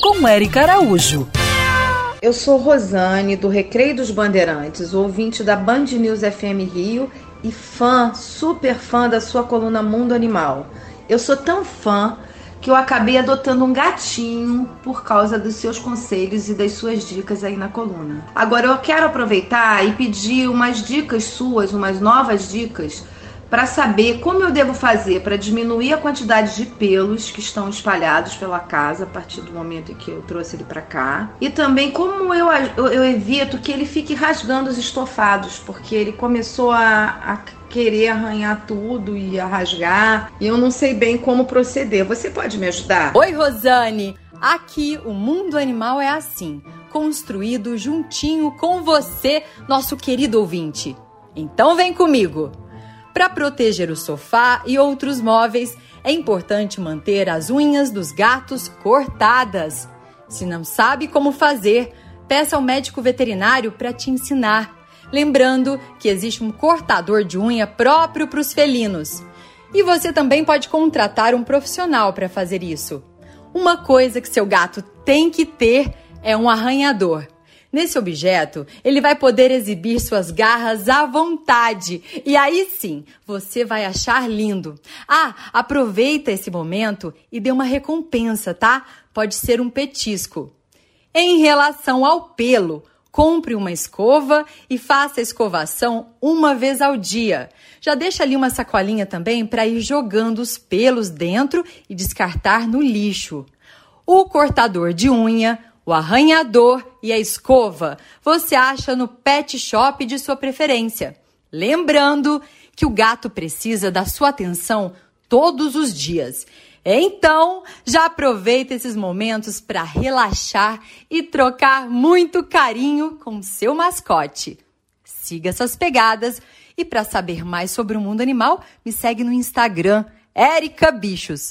Com Érica Araújo. Eu sou Rosane, do Recreio dos Bandeirantes, ouvinte da Band News FM Rio e fã, super fã da sua coluna Mundo Animal. Eu sou tão fã que eu acabei adotando um gatinho por causa dos seus conselhos e das suas dicas aí na coluna. Agora eu quero aproveitar e pedir umas dicas suas, umas novas dicas para saber como eu devo fazer para diminuir a quantidade de pelos que estão espalhados pela casa a partir do momento em que eu trouxe ele para cá. E também como eu, eu, eu, evito que ele fique rasgando os estofados, porque ele começou a, a querer arranhar tudo e a rasgar. E eu não sei bem como proceder. Você pode me ajudar? Oi, Rosane! Aqui o mundo animal é assim, construído juntinho com você, nosso querido ouvinte. Então vem comigo! Para proteger o sofá e outros móveis, é importante manter as unhas dos gatos cortadas. Se não sabe como fazer, peça ao médico veterinário para te ensinar. Lembrando que existe um cortador de unha próprio para os felinos. E você também pode contratar um profissional para fazer isso. Uma coisa que seu gato tem que ter é um arranhador. Nesse objeto, ele vai poder exibir suas garras à vontade. E aí sim, você vai achar lindo. Ah, aproveita esse momento e dê uma recompensa, tá? Pode ser um petisco. Em relação ao pelo, compre uma escova e faça a escovação uma vez ao dia. Já deixa ali uma sacolinha também para ir jogando os pelos dentro e descartar no lixo. O cortador de unha, o arranhador e a escova você acha no pet shop de sua preferência. Lembrando que o gato precisa da sua atenção todos os dias. Então, já aproveita esses momentos para relaxar e trocar muito carinho com seu mascote. Siga suas pegadas e para saber mais sobre o mundo animal, me segue no Instagram, Erica Bichos.